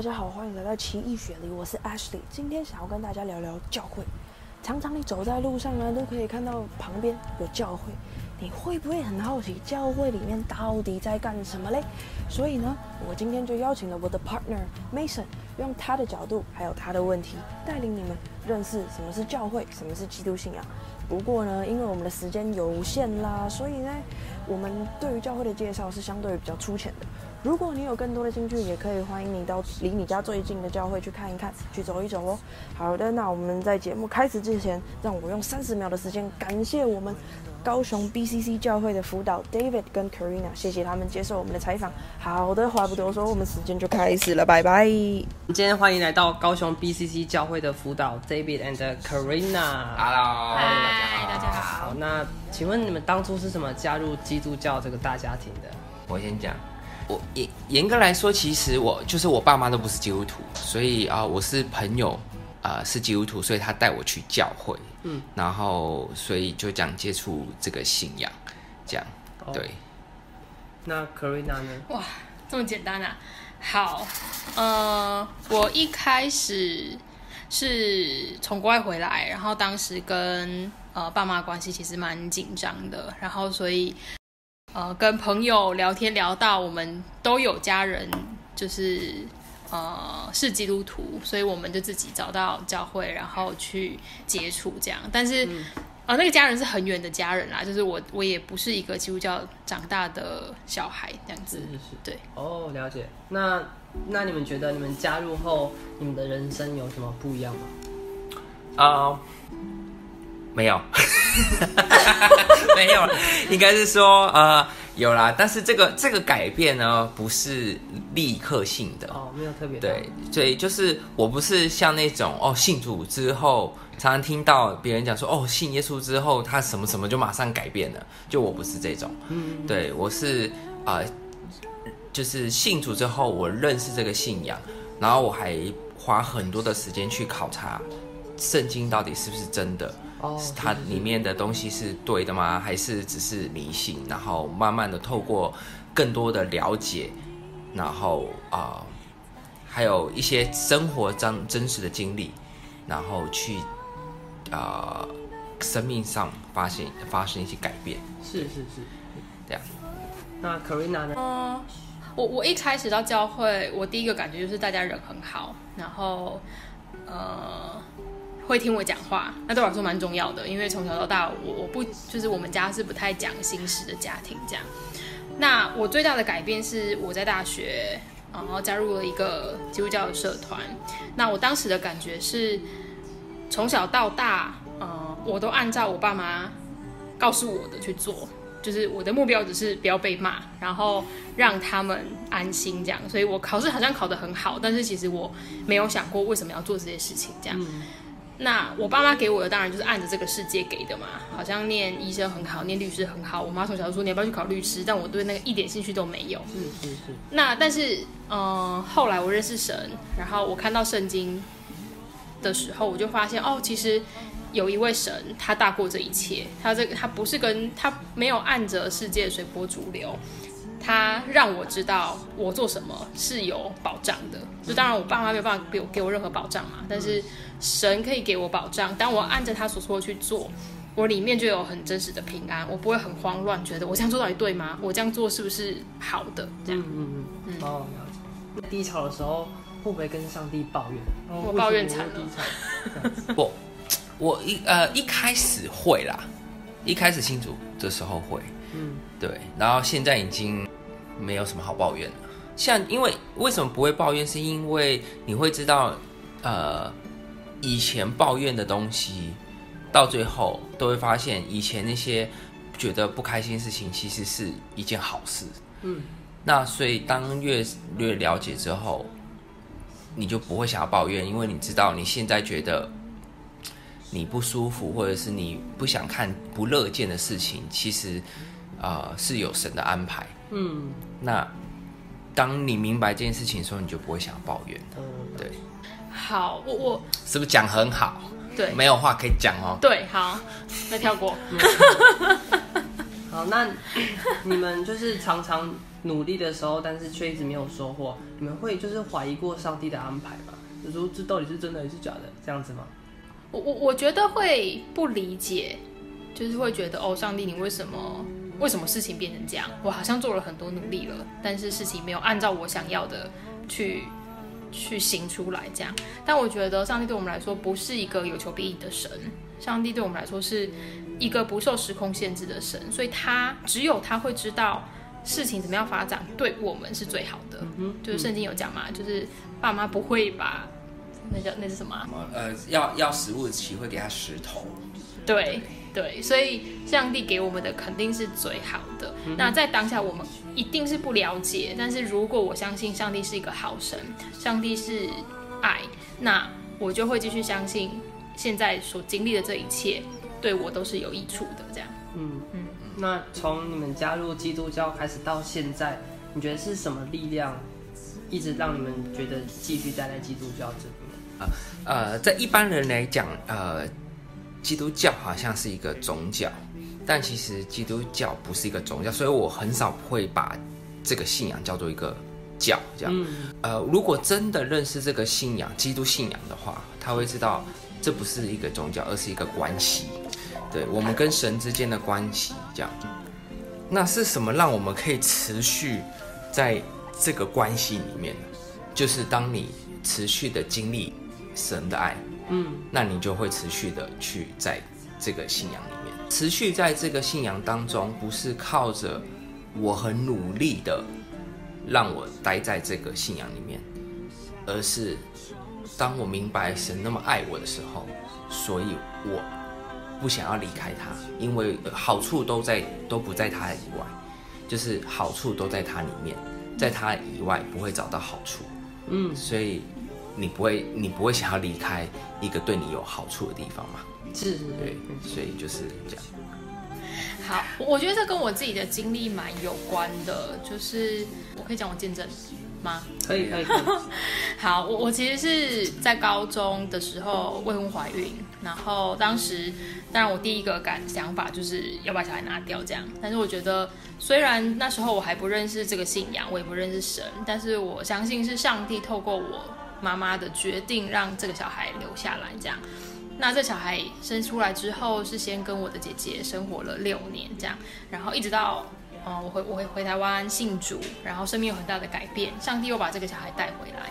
大家好，欢迎来到奇异雪梨，我是 Ashley。今天想要跟大家聊聊教会。常常你走在路上呢，都可以看到旁边有教会，你会不会很好奇教会里面到底在干什么嘞？所以呢，我今天就邀请了我的 partner Mason，用他的角度还有他的问题，带领你们认识什么是教会，什么是基督信仰。不过呢，因为我们的时间有限啦，所以呢，我们对于教会的介绍是相对比较粗浅的。如果你有更多的兴趣，也可以欢迎你到离你家最近的教会去看一看，去走一走哦。好的，那我们在节目开始之前，让我用三十秒的时间感谢我们高雄 BCC 教会的辅导 David 跟 Karina，谢谢他们接受我们的采访。好的，话不多说，我们时间就开始了，拜拜。今天欢迎来到高雄 BCC 教会的辅导 David and Karina。Hello，嗨，大家好。好，那请问你们当初是怎么加入基督教这个大家庭的？我先讲，我严严格来说，其实我就是我爸妈都不是基督徒，所以啊、我是朋友啊、呃是基督徒，所以他带我去教会，嗯，然后所以就这样接触这个信仰，这样，哦对，那 Karina 呢？哇，这么简单啊！好，呃，我一开始是从国外回来，然后当时跟呃爸妈关系其实蛮紧张的，然后所以呃跟朋友聊天聊到我们都有家人就是呃是基督徒，所以我们就自己找到教会，然后去接触这样，但是。呃，那个家人是很远的家人啦，就是我，我也不是一个基督教长大的小孩这样子。是是。对，哦，了解。那那你们觉得你们加入后，你们的人生有什么不一样吗？啊、没有，没有，应该是说呃有啦，但是这个这个改变呢，不是立刻性的，哦，没有特别。对，所以就是我不是像那种哦信主之后，常常听到别人讲说哦信耶稣之后他什么什么就马上改变了，就我不是这种，嗯，对我是啊、呃就是信主之后我认识这个信仰，然后我还花很多的时间去考察圣经到底是不是真的。哦，它里面的东西是对的吗？还是只是迷信？然后慢慢的透过更多的了解，然后啊、呃还有一些生活真真实的经历，然后去啊、呃生命上发现发生一些改变，是是是。这样。那 Karina 呢？嗯，我我一开始到教会，我第一个感觉就是大家人很好，然后呃会听我讲话，那对我来说蛮重要的，因为从小到大我我不就是我们家是不太讲心事的家庭这样。那我最大的改变是我在大学，然后加入了一个基督教的社团。那我当时的感觉是，从小到大，呃，我都按照我爸妈告诉我的去做，就是我的目标只是不要被骂，然后让他们安心这样。所以我考试好像考得很好，但是其实我没有想过为什么要做这些事情这样。那我爸妈给我的当然就是按着这个世界给的嘛，好像念医生很好，念律师很好。我妈从小就说你要不要去考律师，但我对那个一点兴趣都没有。是是是。那但是，嗯、后来我认识神，然后我看到圣经的时候，我就发现哦，其实有一位神，他大过这一切。他这个他不是跟他没有按着世界随波逐流，他让我知道我做什么是有保障的。就当然我爸妈没有办法给我给我任何保障嘛，但是神可以给我保障。当我按着他所说的去做。我里面就有很真实的平安，我不会很慌乱，觉得我这样做到底对吗？我这样做是不是好的？这样。嗯嗯嗯。哦，了解。那低潮的时候会不会跟上帝抱怨？哦我抱怨惨了为什么我低潮。这样子不，我一呃一开始会啦，一开始信主的时候会，嗯，对，然后现在已经没有什么好抱怨了。像因为为什么不会抱怨，是因为你会知道，呃，以前抱怨的东西，到最后都会发现，以前那些觉得不开心的事情，其实是一件好事。嗯，那所以当越越了解之后，你就不会想要抱怨，因为你知道你现在觉得你不舒服，或者是你不想看、不乐见的事情，其实呃是有神的安排。嗯那当你明白这件事情的时候，你就不会想抱怨。嗯，对，好，我我是不是讲很好？对没有话可以讲哦。对好，那跳过。好，那你们就是常常努力的时候，但是却一直没有收获，你们会就是怀疑过上帝的安排吗？就说这到底是真的还是假的，这样子吗？我我我觉得会不理解，就是会觉得哦，上帝，你为什么为什么事情变成这样？我好像做了很多努力了，但是事情没有按照我想要的去去行出来，这样。但我觉得上帝对我们来说不是一个有求必应的神，上帝对我们来说是一个不受时空限制的神，所以他只有他会知道事情怎么样发展，对我们是最好的。就是圣经有讲嘛，就是爸妈不会把那叫那是什么呃，要要食物岂会给他石头？对对，所以上帝给我们的肯定是最好的。那在当下我们一定是不了解，但是如果我相信上帝是一个好神，上帝是爱，那我就会继续相信现在所经历的这一切对我都是有益处的。这样，嗯嗯。那从你们加入基督教开始到现在，你觉得是什么力量一直让你们觉得继续待在基督教这里面？呃，在一般人来讲，呃，基督教好像是一个宗教，但其实基督教不是一个宗教，所以我很少会把这个信仰叫做一个教这样。呃，如果真的认识这个信仰，基督信仰的话，他会知道这不是一个宗教，而是一个关系，对我们跟神之间的关系这样。那是什么让我们可以持续在这个关系里面呢？就是当你持续的经历神的爱，嗯，那你就会持续的去在这个信仰里面，持续在这个信仰当中，不是靠着我很努力的让我待在这个信仰里面，而是当我明白神那么爱我的时候，所以我不想要离开他，因为好处都在都不在他以外，就是好处都在他里面，在他以外不会找到好处。嗯，所以你不会，你不会想要离开一个对你有好处的地方嘛？是，对，所以就是这样。好，我我觉得这跟我自己的经历蛮有关的，就是我可以讲我见证吗？可以可以可以。好，我我其实是在高中的时候未婚怀孕，然后当时当然我第一个感想法就是要把小孩拿掉这样，但是我觉得虽然那时候我还不认识这个信仰，我也不认识神，但是我相信是上帝透过我妈妈的决定让这个小孩留下来这样。那这小孩生出来之后，是先跟我的姐姐生活了六年这样，然后一直到。嗯，我回我回台湾信主，然后生命有很大的改变，上帝又把这个小孩带回来。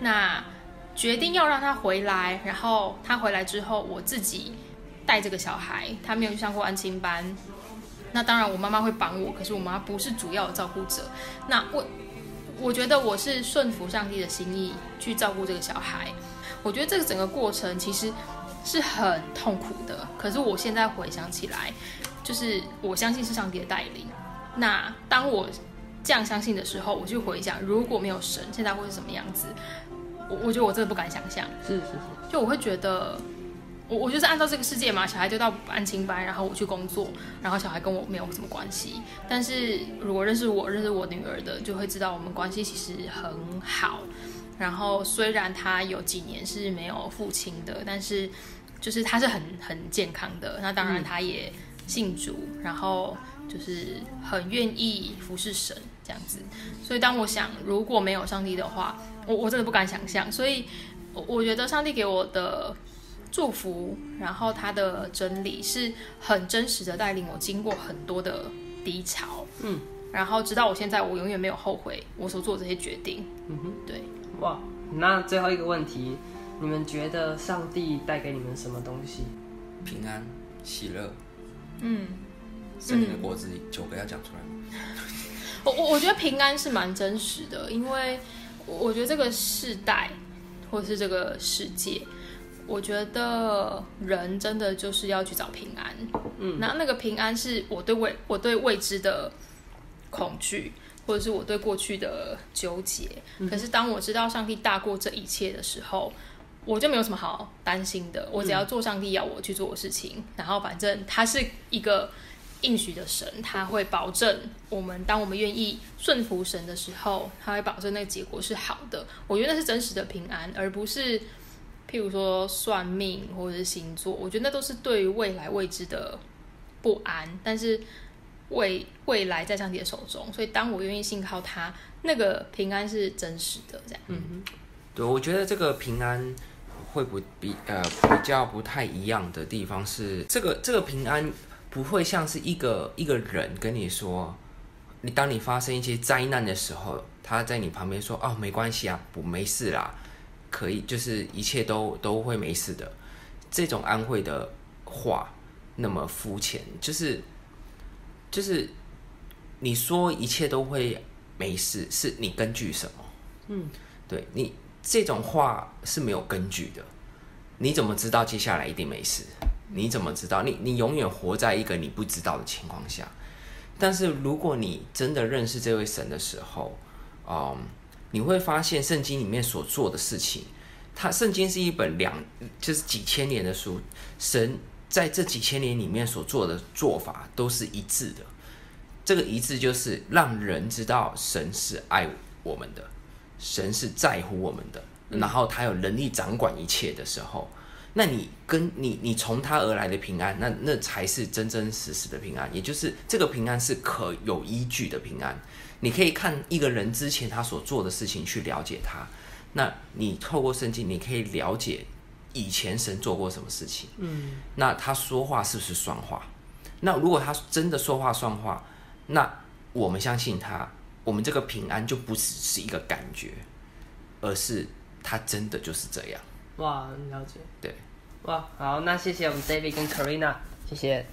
那决定要让他回来，然后他回来之后，我自己带这个小孩，他没有去上过安亲班。那当然，我妈妈会帮我，可是我妈不是主要的照顾者。那我我觉得我是顺服上帝的心意去照顾这个小孩。我觉得这个整个过程其实是很痛苦的，可是我现在回想起来，就是我相信是上帝的带领。那当我这样相信的时候，我就回想，如果没有神，现在会是什么样子？我我觉得我真的不敢想象。是是是，就我会觉得，我我就是按照这个世界嘛，小孩就到安亲班，然后我去工作，然后小孩跟我没有什么关系。但是如果认识我、认识我女儿的，就会知道我们关系其实很好。然后虽然他有几年是没有父亲的，但是就是他是很很健康的。那当然他也信主，然后。就是很愿意服侍神这样子，所以当我想如果没有上帝的话，我我真的不敢想象。所以，我我觉得上帝给我的祝福，然后他的真理是很真实的带领我经过很多的低潮，嗯，然后直到我现在，我永远没有后悔我所做这些决定。嗯哼，对，哇，那最后一个问题，你们觉得上帝带给你们什么东西？平安、喜乐，嗯。圣灵的果子九个要讲出来吗？我我我觉得平安是蛮真实的，因为我觉得这个世代或是这个世界，我觉得人真的就是要去找平安。嗯，那那个平安是我对未我对未知的恐惧，或者是我对过去的纠结。可是当我知道上帝大过这一切的时候，我就没有什么好担心的。我只要做上帝要我去做的事情，然后反正他是一个。应许的神，他会保证我们，当我们愿意顺服神的时候，他会保证那个结果是好的。我觉得那是真实的平安，而不是譬如说算命或者是星座。我觉得那都是对于未来未知的不安。但是未未来在上帝的手中，所以当我愿意信靠他，那个平安是真实的。这样，嗯对，我觉得这个平安会不比呃比较不太一样的地方是，这个这个平安不会像是一个一个人跟你说，你当你发生一些灾难的时候，他在你旁边说哦没关系啊，不没事啦，可以就是一切都都会没事的，这种安慰的话那么肤浅，就是就是你说一切都会没事，是你根据什么？嗯，对你这种话是没有根据的，你怎么知道接下来一定没事？你怎么知道？你你永远活在一个你不知道的情况下。但是如果你真的认识这位神的时候，嗯，你会发现圣经里面所做的事情，它圣经是一本两就是几千年的书，神在这几千年里面所做的做法都是一致的。这个一致就是让人知道神是爱我们的，神是在乎我们的，然后他有能力掌管一切的时候，那你跟你你从他而来的平安，那那才是真真实实的平安，也就是这个平安是可有依据的平安。你可以看一个人之前他所做的事情去了解他，那你透过圣经，你可以了解以前神做过什么事情。嗯，那他说话是不是算话？那如果他真的说话算话，那我们相信他，我们这个平安就不只是一个感觉，而是他真的就是这样。哇，了解。对，好，那谢谢我们 David 跟 Karina，谢谢。